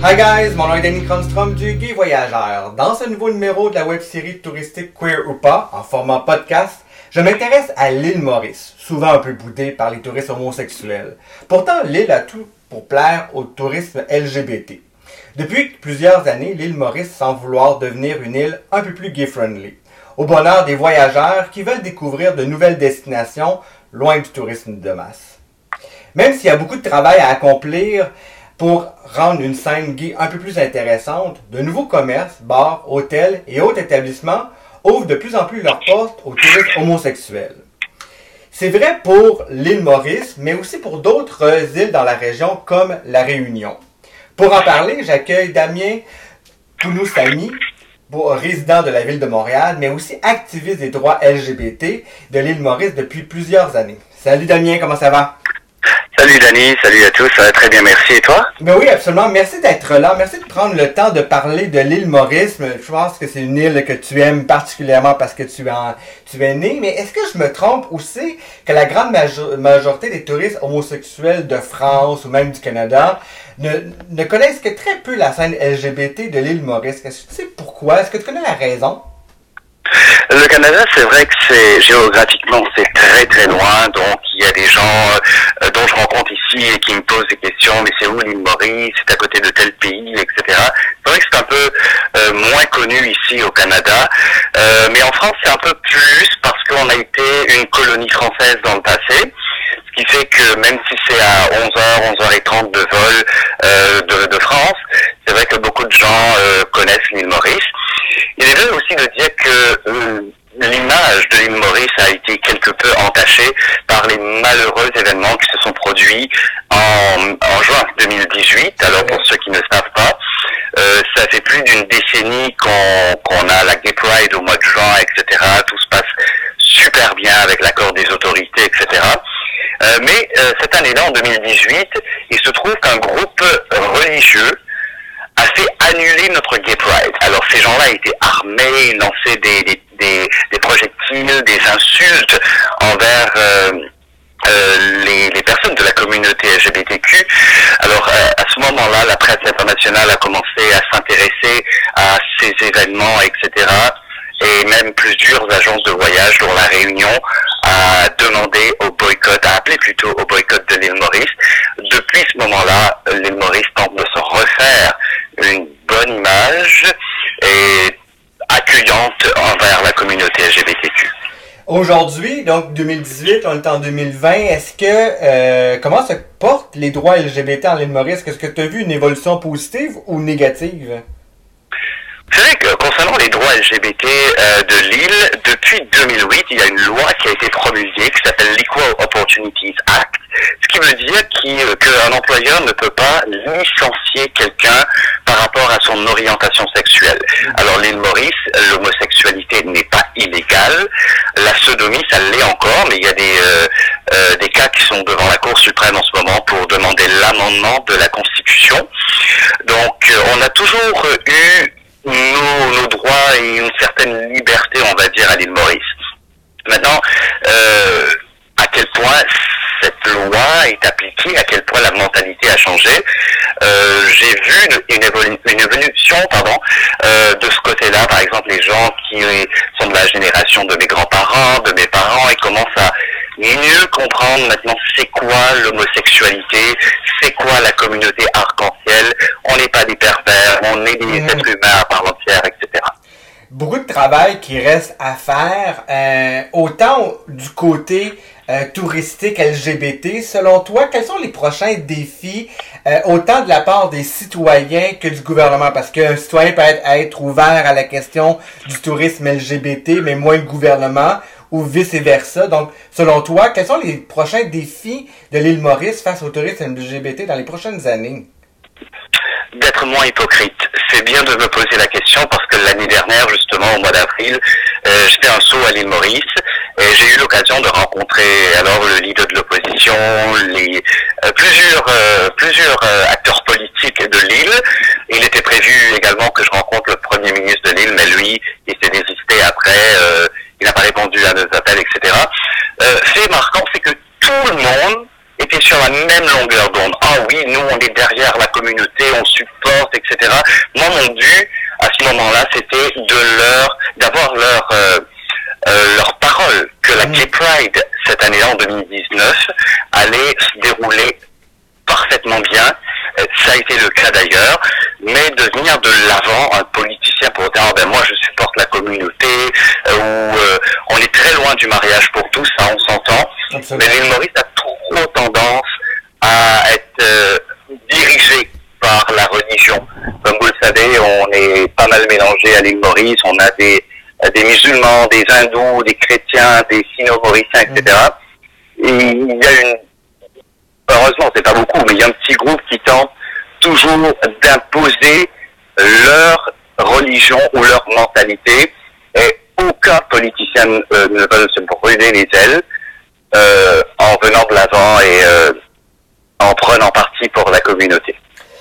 Hi guys, mon nom est Danny Cronstrom du Guy Voyageur. Dans ce nouveau numéro de la web-série touristique Queer ou pas, en format podcast, je m'intéresse à l'île Maurice, souvent un peu boudée par les touristes homosexuels. Pourtant, l'île a tout pour plaire au tourisme LGBT. Depuis plusieurs années, l'île Maurice semble vouloir devenir une île un peu plus gay-friendly, au bonheur des voyageurs qui veulent découvrir de nouvelles destinations loin du tourisme de masse. Même s'il y a beaucoup de travail à accomplir, pour rendre une scène gay un peu plus intéressante, de nouveaux commerces, bars, hôtels et autres établissements ouvrent de plus en plus leurs portes aux touristes homosexuels. C'est vrai pour l'île Maurice, mais aussi pour d'autres îles dans la région comme la Réunion. Pour en parler, j'accueille Damien Pounoussami, résident de la ville de Montréal, mais aussi activiste des droits LGBT de l'île Maurice depuis plusieurs années. Salut Damien, comment ça va? Salut Dani, salut à tous, très bien, merci. Et toi? Ben oui, absolument. Merci d'être là. Merci de prendre le temps de parler de l'île Maurice. Je pense que c'est une île que tu aimes particulièrement parce que tu, en, tu es né. Mais est-ce que je me trompe aussi que la grande majorité des touristes homosexuels de France ou même du Canada ne, ne connaissent que très peu la scène LGBT de l'île Maurice? Est-ce que tu sais pourquoi? Est-ce que tu connais la raison? Le Canada, c'est vrai que c'est géographiquement c'est très très loin, donc il y a des gens euh, dont je rencontre ici et qui me posent des questions, mais c'est où l'île Maurice, c'est à côté de tel pays, etc. C'est vrai que c'est un peu euh, moins connu ici au Canada, euh, mais en France c'est un peu plus parce qu'on a été une colonie française dans le passé. Ce qui fait que même si c'est à 11h, 11h30 de vol de, de, France, c'est vrai que beaucoup de gens connaissent l'île Maurice. Il est vrai aussi de dire que euh, l'image de l'île Maurice a été quelque peu entachée par les malheureux événements qui se sont produits en, juin 2018. Alors pour ceux qui ne savent pas, euh, ça fait plus d'une décennie qu'on a la Gay Pride au mois de juin, etc. Tout se passe super bien avec l'accord des autorités, etc. Euh, mais cette année-là, en 2018, il se trouve qu'un groupe religieux a fait annuler notre Gay Pride. Alors ces gens-là étaient armés, lançaient des, des, des, des, projectiles, des insultes envers euh, euh, les, les, personnes de la communauté LGBTQ. Alors euh, à ce moment-là, la presse internationale a commencé à s'intéresser à ces événements, etc. Et même plusieurs agences de voyage, dont la Réunion, a demandé au boycott, a appelé plutôt au boycott de l'île Maurice. Depuis ce moment-là, l'île Maurice tente de se refaire une bonne et accueillante envers la communauté LGBTQ. Aujourd'hui, donc 2018, on est en 2020, est-ce que euh, comment se portent les droits LGBT en l'île Maurice? Est-ce que tu as vu une évolution positive ou négative? Que concernant les droits LGBT euh, de l'île, depuis 2008, il y a une loi qui a été promulguée qui s'appelle l'Equal Opportunities Act, ce qui veut dire euh, qu'un employeur ne peut pas licencier quelqu'un par rapport son orientation sexuelle. Alors l'île Maurice, l'homosexualité n'est pas illégale, la sodomie, ça l'est encore, mais il y a des, euh, euh, des cas qui sont devant la Cour suprême en ce moment pour demander l'amendement de la Constitution. Donc euh, on a toujours eu nos, droits et une certaine liberté, on va dire, à l'île Maurice. Maintenant, à quel point cette loi est appliquée, à quel point la mentalité a changé. Euh, J'ai vu une, une, évolu une, évolution pardon, euh, de ce côté-là. Par exemple, les gens qui sont de la génération de mes grands-parents, de mes parents, ils commencent à mieux comprendre maintenant c'est quoi l'homosexualité, c'est quoi la communauté arc-en-ciel. On n'est pas des pervers, on est des mmh. êtres humains à part entière, etc beaucoup de travail qui reste à faire, euh, autant du côté euh, touristique LGBT. Selon toi, quels sont les prochains défis, euh, autant de la part des citoyens que du gouvernement? Parce qu'un citoyen peut être, ouvert à la question du tourisme LGBT, mais moins le gouvernement, ou vice-versa. Donc, selon toi, quels sont les prochains défis de l'île Maurice face au tourisme LGBT dans les prochaines années? d'être moins hypocrite. C'est bien de me poser la question parce que l'année dernière, justement, au mois d'avril, euh, j'étais un saut à l'île Maurice et j'ai eu l'occasion de rencontrer alors le leader de l'opposition, les euh, plusieurs euh, plusieurs euh, acteurs politiques de l'île. Il était prévu également que je rencontre le premier ministre de l'île, mais lui, il s'est désisté après. Euh, il n'a pas répondu à nos appels, etc. c'est marquant, c'est que tout le monde était sur la même longueur d'onde. Ah oui, nous on est derrière la communauté, on supporte, etc. Moi, mon but à ce moment-là, c'était de leur, d'avoir leur euh, euh, leur parole que la Gay Pride cette année-là en 2019 allait se dérouler parfaitement bien. Euh, ça a été le cas d'ailleurs, mais de venir de l'avant, un politicien pour dire ah ben moi je supporte la communauté, euh, ou euh, on est très loin du mariage pour tous, ça on s'entend. Mais l'île Maurice a trop tendance à être euh, dirigée par la religion. Comme vous le savez, on est pas mal mélangé à l'île Maurice, on a des, des musulmans, des hindous, des chrétiens, des sino-mauriciens, etc. Et il y a une heureusement, c'est pas beaucoup, mais il y a un petit groupe qui tente toujours d'imposer leur religion ou leur mentalité. Et aucun politicien euh, ne veut se brûler les ailes euh, en venant de l'avant et euh, en prenant parti pour la communauté.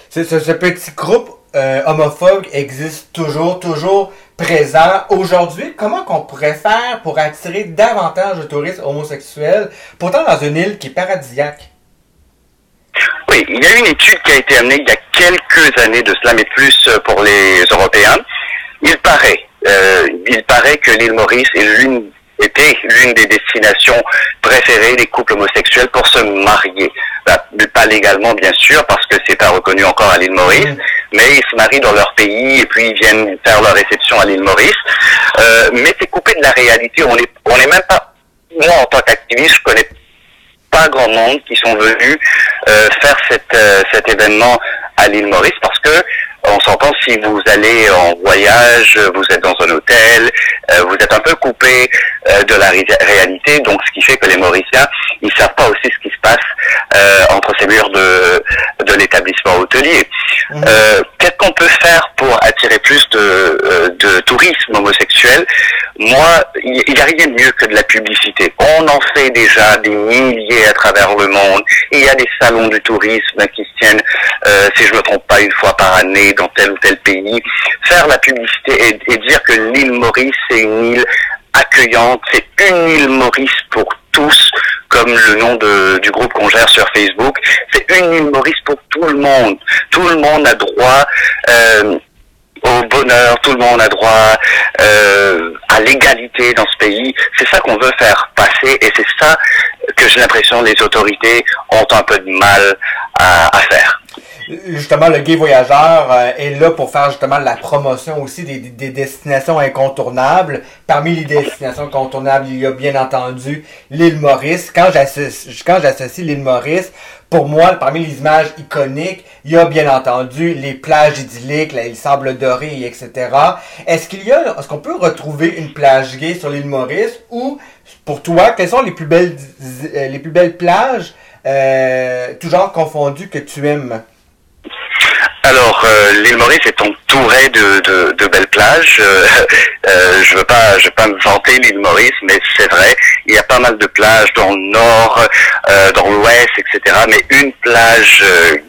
Ce, ce, ce petit groupe euh, homophobe existe toujours, toujours présent. Aujourd'hui, comment qu'on pourrait faire pour attirer davantage de touristes homosexuels, pourtant dans une île qui est paradisiaque? Oui, il y a une étude qui a été amenée il y a quelques années de cela, mais plus euh, pour les Européens. Il paraît, euh, il paraît que l'île Maurice est l'une était l'une des destinations préférées des couples homosexuels pour se marier. Bah, pas légalement, bien sûr, parce que c'est pas reconnu encore à l'île Maurice, mais ils se marient dans leur pays et puis ils viennent faire leur réception à l'île Maurice. Euh, mais c'est coupé de la réalité. On est, on est même pas. Moi, en tant qu'activiste, je connais pas grand monde qui sont venus euh, faire cette, euh, cet événement à l'île Maurice parce que on s'entend si vous allez en voyage, vous êtes dans un hôtel, euh, vous êtes un peu coupé euh, de la ré- réalité, donc ce qui fait que les Mauriciens, ils savent pas aussi ce qui se passe euh, entre ces murs de, de l'établissement hôtelier. Mhm. Qu'est-ce qu'on peut faire pour attirer plus de, de tourisme homosexuel? Moi, il n'y a rien de mieux que de la publicité. On en fait déjà des milliers à travers le monde. Il y a des salons du tourisme qui se tiennent, si je me trompe pas, une fois par année dans tel ou tel pays. Faire la publicité et, dire que l'île Maurice c'est une île accueillante, c'est une île Maurice pour tous, comme le nom de- du groupe qu'on gère sur Facebook. C'est une île Maurice pour tout le monde. Tout le monde a droit euh, au bonheur, tout le monde a droit euh, à l'égalité dans ce pays. C'est ça qu'on veut faire passer et c'est ça que j'ai l'impression les autorités ont un peu de mal à faire. Justement, le Gay Voyageur euh, est là pour faire justement la promotion aussi des, des- des destinations incontournables. Parmi les destinations incontournables, il y a bien entendu l'île Maurice. Quand j'associe, quand j'associe l'île Maurice, pour moi, parmi les images iconiques, il y a bien entendu les plages idylliques, les sables dorés, etc. Est-ce qu'il y a, est-ce qu'on peut retrouver une plage gay sur l'île Maurice? Ou, pour toi, quelles sont les plus belles, euh, les plus belles plages, euh, tout genre confondu que tu aimes? Alors, euh, l'île Maurice est entourée de, de, belles plages. Euh, euh, je veux pas, je veux pas me vanter l'île Maurice, mais c'est vrai, il y a pas mal de plages dans le nord, dans l'ouest, etc. Mais une plage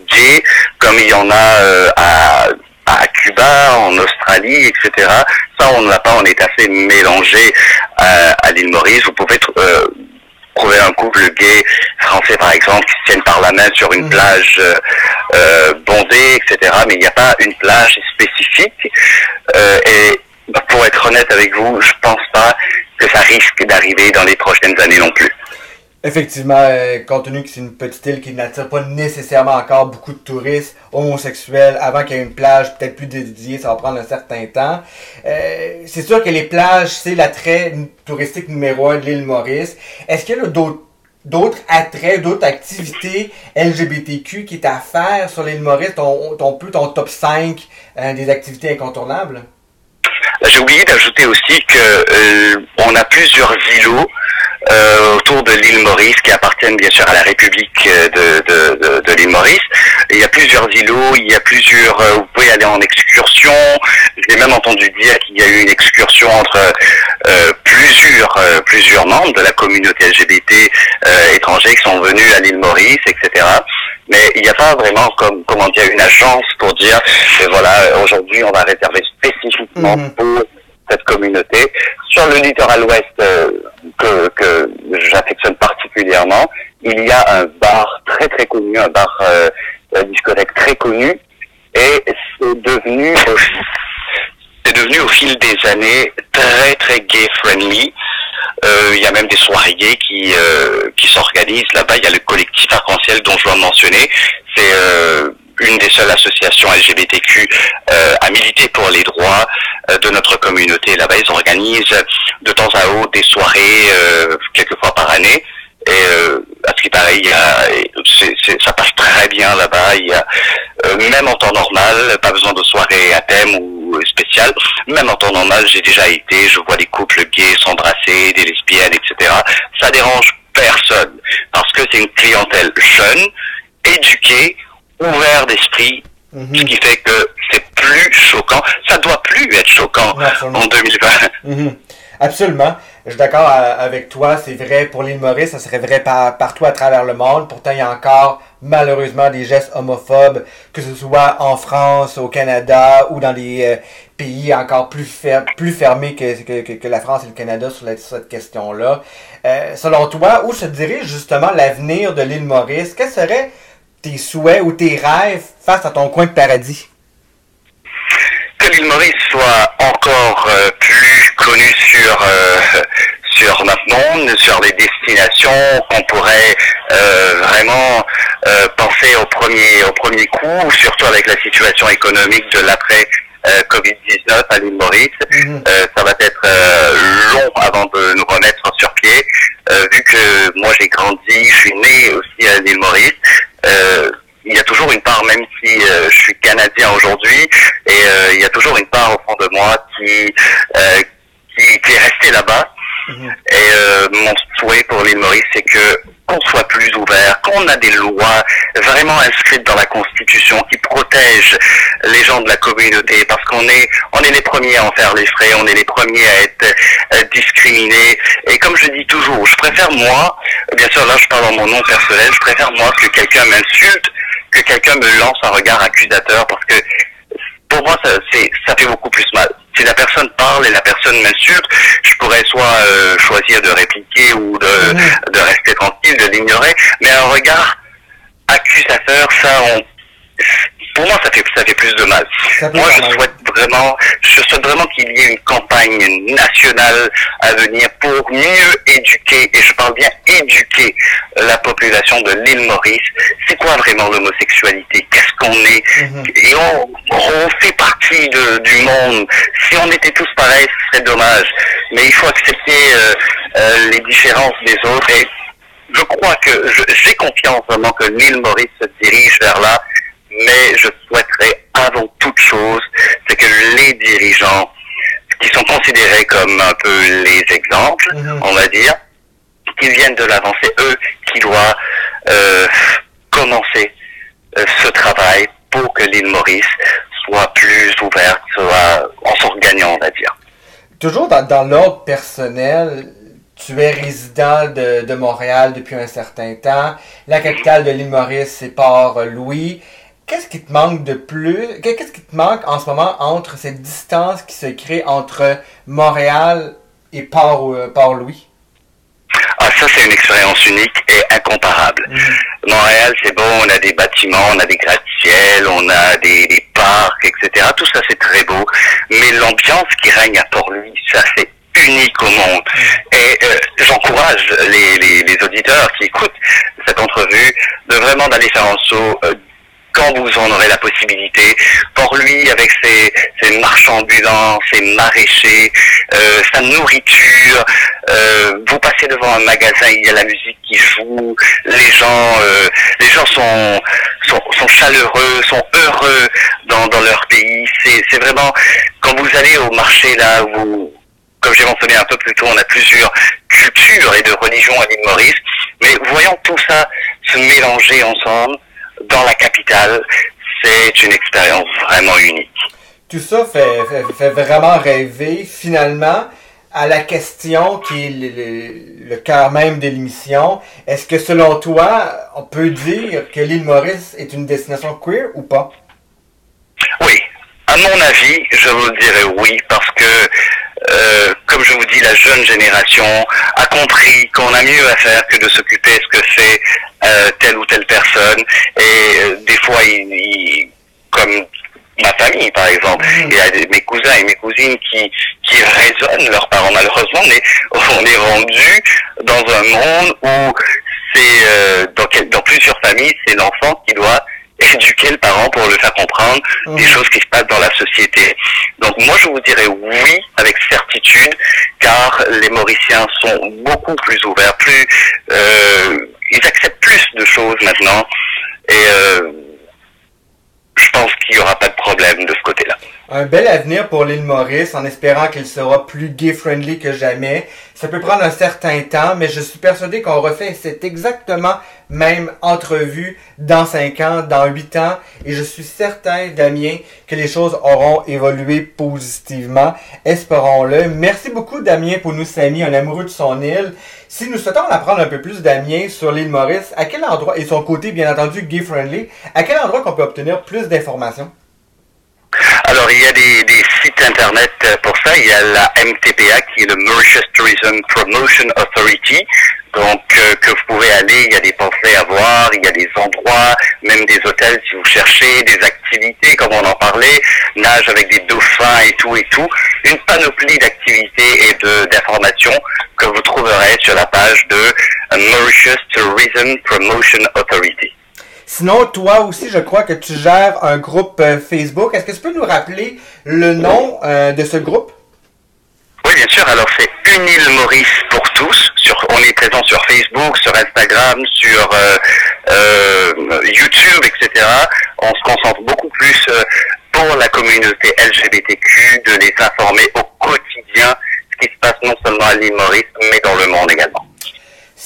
gay, comme il y en a à à Cuba, en Australie, etc. Ça, on ne l'a pas. On est assez mélangé à, l'île Maurice. Vous pouvez euh, trouver un couple gay français, par exemple, qui se tiennent par la main sur une plage euh, euh, bondée, etc. Mais il n'y a pas une plage spécifique. Euh, et pour être honnête avec vous, je pense pas que ça risque d'arriver dans les prochaines années non plus. Effectivement, euh, compte tenu que c'est une petite île qui n'attire pas nécessairement encore beaucoup de touristes homosexuels, avant qu'il y ait une plage peut-être plus dédiée, ça va prendre un certain temps. Euh, c'est sûr que les plages, c'est l'attrait touristique numéro un de l'île Maurice. Est-ce qu'il y a d'autres d'autres attraits, d'autres activités LGBTQ qui est à faire sur l'île Maurice, ton, ton ton top 5 euh, des activités incontournables? J'ai oublié d'ajouter aussi que euh, on a plusieurs îlots euh, autour de l'île Maurice qui appartiennent bien sûr à la République euh, de, de, de, de l'île Maurice. Il y a plusieurs îlots, il y a plusieurs. euh, vous pouvez aller en excursion. J'ai même entendu dire qu'il y a eu une excursion entre euh, plusieurs euh, plusieurs membres de la communauté LGBT euh, étrangers qui sont venus à l'île Maurice, etc. Mais il n'y a pas vraiment comme comment dire une agence pour dire voilà aujourd'hui on va réserver spécifiquement Mhm. pour cette communauté. Sur le littoral ouest euh, que, que j'affectionne particulièrement, il y a un bar très très connu, un bar euh, discothèque très connu, et c'est devenu, c'est devenu au fil des années très très gay friendly. Euh, il y a même des soirées gays qui euh, qui s'organisent là-bas. Il y a le collectif arc-en-ciel dont je dois mentionner. C'est euh, une des seules associations LGBTQ euh, à militer pour les droits euh, de notre communauté. Là-bas, ils organisent de temps à autre des soirées euh, quelques fois par année. Et euh, à ce qui paraît, il y a, c'est- c'est- ça passe très bien là-bas. Il y a euh, même en temps normal, pas besoin de soirée à thème ou spéciale. Même en temps normal, j'ai déjà été. Je vois des couples gays s'embrasser, des lesbiennes, etc. Ça dérange personne parce que c'est une clientèle jeune, éduquée, ouvert d'esprit, Mhm. ce qui fait que c'est plus choquant. Ça doit plus être choquant absolument. en 2020. Mhm. Absolument. Je suis d'accord euh, avec toi. C'est vrai pour l'île Maurice, ça serait vrai par- partout à travers le monde. Pourtant, il y a encore malheureusement des gestes homophobes, que ce soit en France, au Canada ou dans des euh, pays encore plus, fer- plus fermés que, que, que- que la France et le Canada sur la- sur cette question-là. Euh, selon toi, où se dirige justement l'avenir de l'île Maurice? Quels seraient tes souhaits ou tes rêves face à ton coin de paradis? que l'île Maurice soit encore euh, plus connue sur euh, sur notre monde, sur les destinations qu'on pourrait euh, vraiment penser au premier au premier coup, surtout avec la situation économique de l'après euh, Covid-19 à l'île Maurice. Mhm. Euh, ça va être euh, long avant de nous remettre sur pied, vu que moi j'ai grandi, je suis né aussi à l'île Maurice. Euh, il y a toujours une part, même si euh, je suis canadien aujourd'hui, et euh, il y a toujours une part au fond de moi qui euh, qui, qui est restée là-bas. Mhm. Et mon souhait pour l'île Maurice, c'est que qu'on soit plus ouvert, qu'on a des lois vraiment inscrites dans la Constitution qui protègent les gens de la communauté, parce qu'on est on est les premiers à en faire les frais, on est les premiers à être euh, discriminés. Et comme je dis toujours, je préfère moi, bien sûr là je parle en mon nom personnel, je préfère moi que quelqu'un m'insulte, que quelqu'un me lance un regard accusateur, parce que pour moi, ça, ça fait beaucoup plus mal. Si la personne parle et la personne m'insulte, je pourrais soit euh, choisir de répliquer ou de, de rester tranquille, de l'ignorer. Mais un regard accusateur, ça, on, pour moi, ça fait, ça fait plus de mal. Moi, je souhaite vraiment, je souhaite vraiment qu'il y ait une campagne nationale à venir pour mieux éduquer, et je parle bien éduquer la population de l'île Maurice. Quoi vraiment l'homosexualité? Qu'est-ce qu'on est? Mhm. Et on, on fait partie de- du monde. Si on était tous pareils, ce serait dommage. Mais il faut accepter euh, euh, les différences des autres. Et je crois que j'ai confiance vraiment que l'île Maurice se dirige vers là. Mais je souhaiterais avant toute chose, c'est que les dirigeants qui sont considérés comme un peu les exemples, Mhm. on va dire, qui viennent de l'avant, c'est eux qui doivent euh, commencer euh, ce travail pour que l'île Maurice soit plus ouverte, soit en s'organisant, on va dire. Toujours dans, l'ordre personnel, tu es résident de, de Montréal depuis un certain temps. La capitale de l'île Maurice, c'est Port-Louis. Qu'est-ce qui te manque de plus? Qu'est- Qu'est-ce qui te manque en ce moment entre cette distance qui se crée entre Montréal et euh, Port-Louis? Ah, ça, c'est une expérience unique et incomparable. Montréal, c'est bon, on a des bâtiments, on a des gratte-ciel, on a des, des parcs, etc. Tout ça, c'est très beau. Mais l'ambiance qui règne à Port-Louis, ça, c'est unique au monde. Et euh, j'encourage les, les, les auditeurs qui écoutent cette entrevue de vraiment d'aller faire un saut euh, quand vous en aurez la possibilité. Port-Louis, avec ses, marchands ambulants, ses maraîchers, euh, sa nourriture, euh, vous passez devant un magasin, il y a la musique qui joue, les gens, euh, les gens sont, sont, sont chaleureux, sont heureux dans, dans leur pays. C'est, vraiment, quand vous allez au marché là, où, comme j'ai mentionné un peu plus tôt, on a plusieurs cultures et de religions à l'île Maurice, mais voyons tout ça se mélanger ensemble dans la capitale, c'est une expérience vraiment unique. Tout ça fait, fait, fait vraiment rêver, finalement, à la question qui est le, le- le cœur même de l'émission. Est-ce que selon toi, on peut dire que l'île Maurice est une destination queer ou pas? Oui, à mon avis, je vous dirais oui, parce que euh, comme je vous dis, la jeune génération a compris qu'on a mieux à faire que de s'occuper de ce que ou Et euh, des fois, ils, comme ma famille, par exemple, il y a mes cousins et mes cousines qui, qui raisonnent leurs parents. Malheureusement, mais on est rendu dans un monde où c'est euh, dans, dans plusieurs familles, c'est l'enfant qui doit éduquer le parent pour le faire comprendre des choses qui se passent dans la société. Donc moi je vous dirais oui avec certitude car les Mauriciens sont beaucoup plus ouverts, plus euh, ils acceptent plus de choses maintenant et euh, je pense qu'il n'y aura pas de problème de ce côté-là. Un bel avenir pour l'île Maurice en espérant qu'il sera plus gay-friendly que jamais. Ça peut prendre un certain temps, mais je suis persuadé qu'on refait cette exactement même entrevue dans 5 ans, dans 8 ans, et je suis certain, Damien, que les choses auront évolué positivement. Espérons-le. Merci beaucoup, Damien, pour nous Samy, un amoureux de son île. Si nous souhaitons en apprendre un peu plus, Damien, sur l'île Maurice, à quel endroit, et son côté, bien entendu, gay-friendly, à quel endroit qu'on peut obtenir plus d'informations? Alors, il y a des, des, sites internet pour ça. Il y a la MTPA, qui est le Mauritius Tourism Promotion Authority. Donc, euh, que vous pouvez aller, il y a des pensées à voir, il y a des endroits, même des hôtels si vous cherchez, des activités, comme on en parlait, nage avec des dauphins et tout et tout. Une panoplie d'activités et de d'informations que vous trouverez sur la page de Mauritius Tourism Promotion Authority. Sinon, toi aussi, je crois que tu gères un groupe euh, Facebook. Est-ce que tu peux nous rappeler le nom euh, de ce groupe? Oui, bien sûr. Alors, c'est Une île Maurice pour tous. On est présent sur Facebook, sur Instagram, sur euh, YouTube, etc. On se concentre beaucoup plus pour la communauté LGBTQ, de les informer au quotidien ce qui se passe non seulement à l'île Maurice, mais dans le monde également.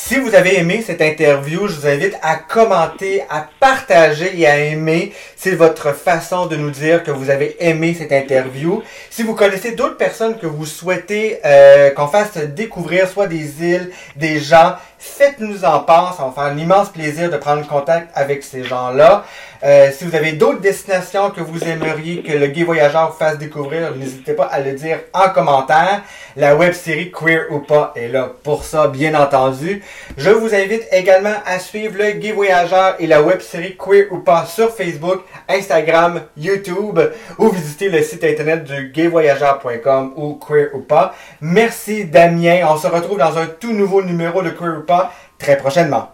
Si vous avez aimé cette interview, je vous invite à commenter, à partager et à aimer. C'est votre façon de nous dire que vous avez aimé cette interview. Si vous connaissez d'autres personnes que vous souhaitez euh, qu'on fasse découvrir, soit des îles, des gens, faites-nous en part. Ça va faire un immense plaisir de prendre contact avec ces gens-là. Euh, si vous avez d'autres destinations que vous aimeriez que le Gay Voyageur vous fasse découvrir, n'hésitez pas à le dire en commentaire. La web série Queer ou pas est là pour ça, bien entendu. Je vous invite également à suivre le Gay Voyageur et la web série Queer ou pas sur Facebook, Instagram, YouTube ou visiter le site internet du gayvoyageur.com ou Queer ou pas. Merci Damien. On se retrouve dans un tout nouveau numéro de Queer ou pas très prochainement.